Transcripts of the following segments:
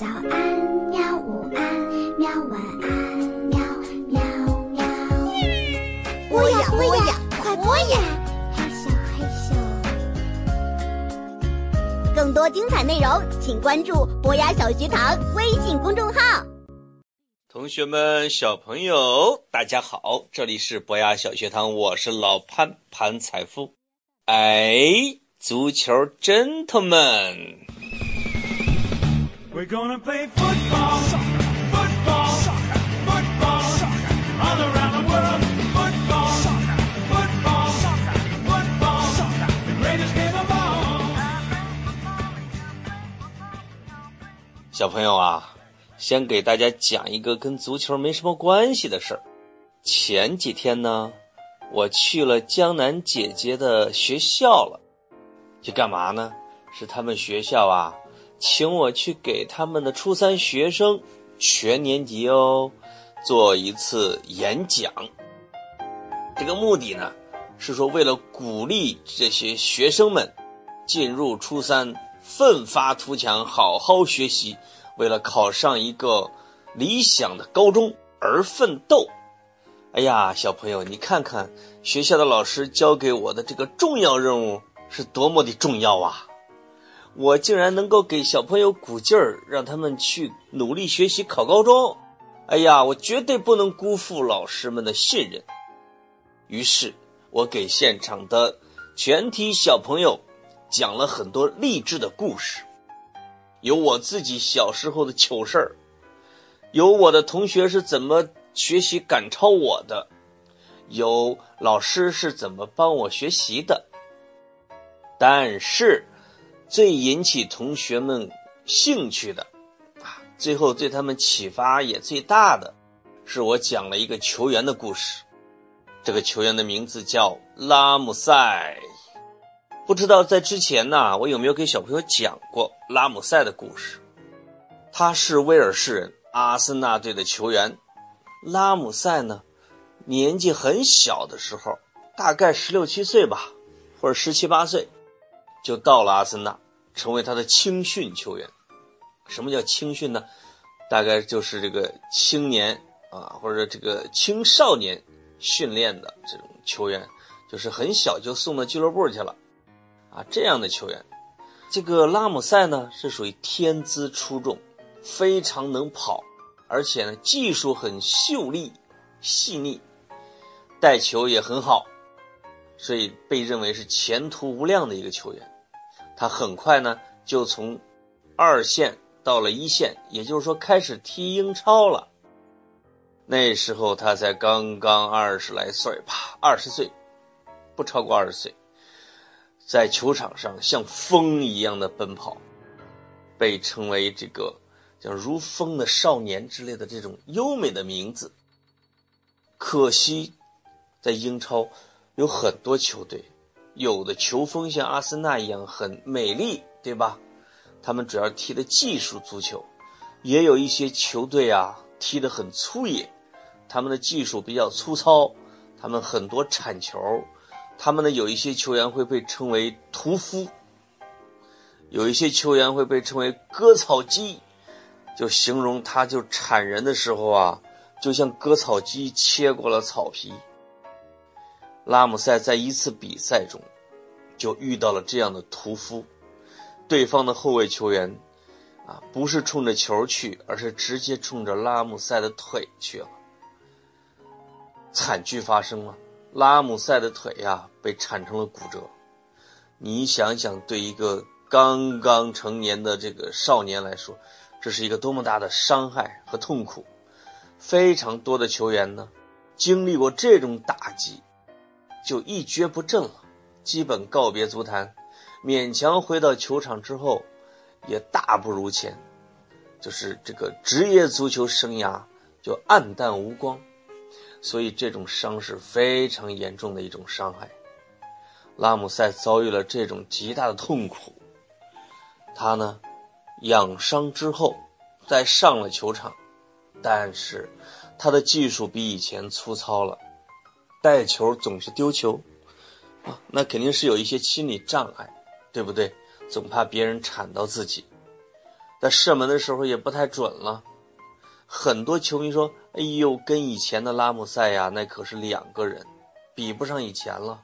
早安，喵！午安，喵！晚安，喵喵喵。播呀播呀，快播呀！嘿咻嘿咻。更多精彩内容，请关注博雅小学堂微信公众号。同学们，小朋友，大家好，这里是博雅小学堂，我是老潘潘财富。哎，足球 gentlemen。We're gonna play football, football, football, all around the world. Football, football, football, the greatest game of all. 小朋友啊，先给大家讲一个跟足球没什么关系的事儿。前几天呢，我去了江南姐姐的学校了，去干嘛呢？是他们学校啊，请我去给他们的初三学生，全年级哦，做一次演讲。这个目的呢，是说为了鼓励这些学生们进入初三，奋发图强，好好学习，为了考上一个理想的高中而奋斗。哎呀，小朋友，你看看学校的老师交给我的这个重要任务是多么的重要啊！我竟然能够给小朋友鼓劲儿，让他们去努力学习考高中。哎呀，我绝对不能辜负老师们的信任。于是，我给现场的全体小朋友讲了很多励志的故事，有我自己小时候的糗事儿，有我的同学是怎么学习赶超我的，有老师是怎么帮我学习的。但是，最引起同学们兴趣的，啊，最后对他们启发也最大的，是我讲了一个球员的故事。这个球员的名字叫拉姆塞。不知道在之前呢，我有没有给小朋友讲过拉姆塞的故事？他是威尔士人，阿森纳队的球员。拉姆塞呢，年纪很小的时候，大概十六七岁吧，或者十七八岁，就到了阿森纳，成为他的青训球员。什么叫青训呢？大概就是这个青年啊，或者这个青少年训练的这种球员，就是很小就送到俱乐部去了，啊，这样的球员。这个拉姆塞呢，是属于天资出众，非常能跑，而且呢技术很秀丽、细腻，带球也很好，所以被认为是前途无量的一个球员。他很快呢就从二线到了一线，也就是说开始踢英超了。那时候他才刚刚二十来岁吧，二十岁，不超过二十岁，在球场上像风一样的奔跑，被称为这个叫“如风的少年”之类的这种优美的名字。可惜，在英超有很多球队，有的球风像阿森纳一样很美丽，对吧？他们主要踢的技术足球，也有一些球队啊踢得很粗野，他们的技术比较粗糙，他们很多铲球，他们呢有一些球员会被称为屠夫，有一些球员会被称为割草机，就形容他就铲人的时候啊，就像割草机切过了草皮。拉姆塞在一次比赛中就遇到了这样的屠夫。对方的后卫球员，啊，不是冲着球去，而是直接冲着拉姆塞的腿去了。惨剧发生了，拉姆塞的腿呀、被铲成了骨折。你想想，对一个刚刚成年的这个少年来说，这是一个多么大的伤害和痛苦。非常多的球员呢，经历过这种打击，就一蹶不振了，基本告别足坛。勉强回到球场之后，也大不如前，就是这个职业足球生涯就黯淡无光，所以这种伤是非常严重的一种伤害。拉姆塞遭遇了这种极大的痛苦，他呢养伤之后再上了球场，但是他的技术比以前粗糙了，带球总是丢球，啊，那肯定是有一些心理障碍。对不对？总怕别人铲到自己，在射门的时候也不太准了。很多球迷说：“哎呦，跟以前的拉姆塞呀，那可是两个人，比不上以前了。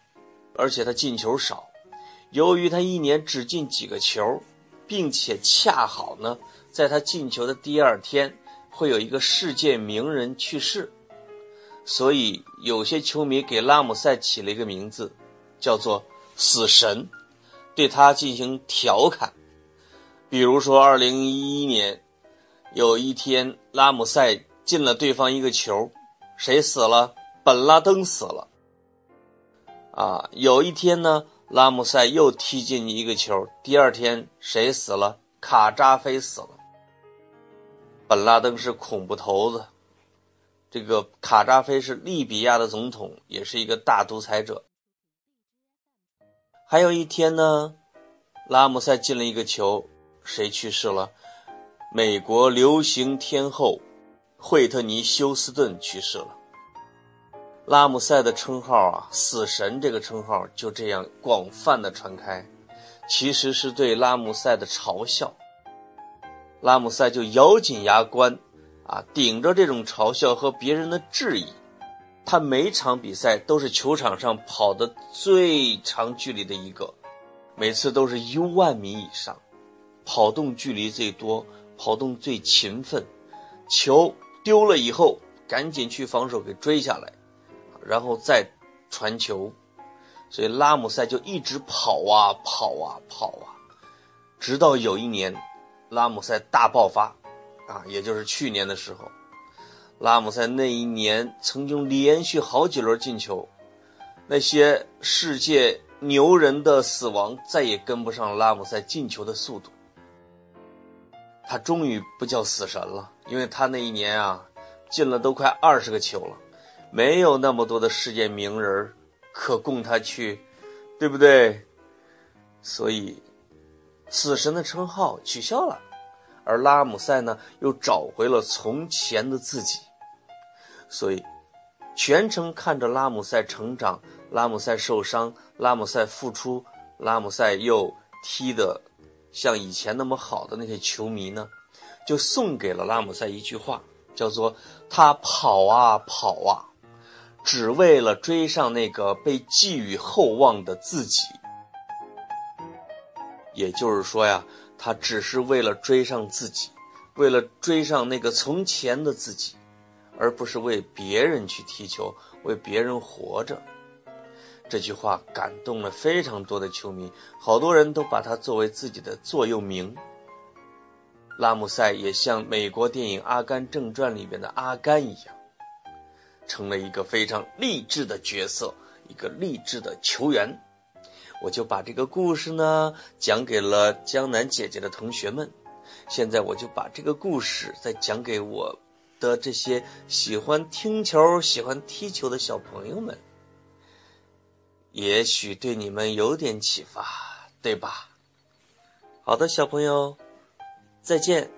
而且他进球少，由于他一年只进几个球，并且恰好呢，在他进球的第二天会有一个世界名人去世，所以有些球迷给拉姆塞起了一个名字，叫做‘死神’，对他进行调侃。比如说，二零一一年。”有一天，拉姆塞进了对方一个球，谁死了？本拉登死了。啊，有一天呢，拉姆塞又踢进一个球，第二天谁死了？卡扎菲死了。本拉登是恐怖头子，这个卡扎菲是利比亚的总统，也是一个大独裁者。还有一天呢，拉姆塞进了一个球，谁去世了？美国流行天后惠特尼·休斯顿去世了。拉姆塞的称号啊，“死神”这个称号就这样广泛的传开，其实是对拉姆塞的嘲笑。拉姆塞就咬紧牙关，啊，顶着这种嘲笑和别人的质疑，他每场比赛都是球场上跑的最长距离的一个，每次都是一万米以上，跑动距离最多。跑动最勤奋，球丢了以后赶紧去防守给追下来，然后再传球，所以拉姆塞就一直跑啊跑啊跑啊，直到有一年，拉姆塞大爆发，啊，也就是去年的时候，拉姆塞那一年曾经连续好几轮进球，那些世界牛人的死亡再也跟不上拉姆塞进球的速度。他终于不叫死神了，因为他那一年啊，进了都快二十个球了，没有那么多的世界名人可供他去，对不对？所以，死神的称号取消了，而拉姆塞呢，又找回了从前的自己。所以，全程看着拉姆塞成长，拉姆塞受伤，拉姆塞复出，拉姆塞又踢得。像以前那么好的那些球迷呢，就送给了拉姆塞一句话，叫做“他跑啊跑啊，只为了追上那个被寄予厚望的自己”。也就是说呀，他只是为了追上自己，为了追上那个从前的自己，而不是为别人去踢球，为别人活着。这句话感动了非常多的球迷，好多人都把它作为自己的座右铭。拉姆塞也像美国电影《阿甘正传》里面的阿甘一样，成了一个非常励志的角色，一个励志的球员。我就把这个故事呢讲给了江南姐姐的同学们，现在我就把这个故事再讲给我的这些喜欢听球、喜欢踢球的小朋友们。也许对你们有点启发，对吧？好的，小朋友，再见。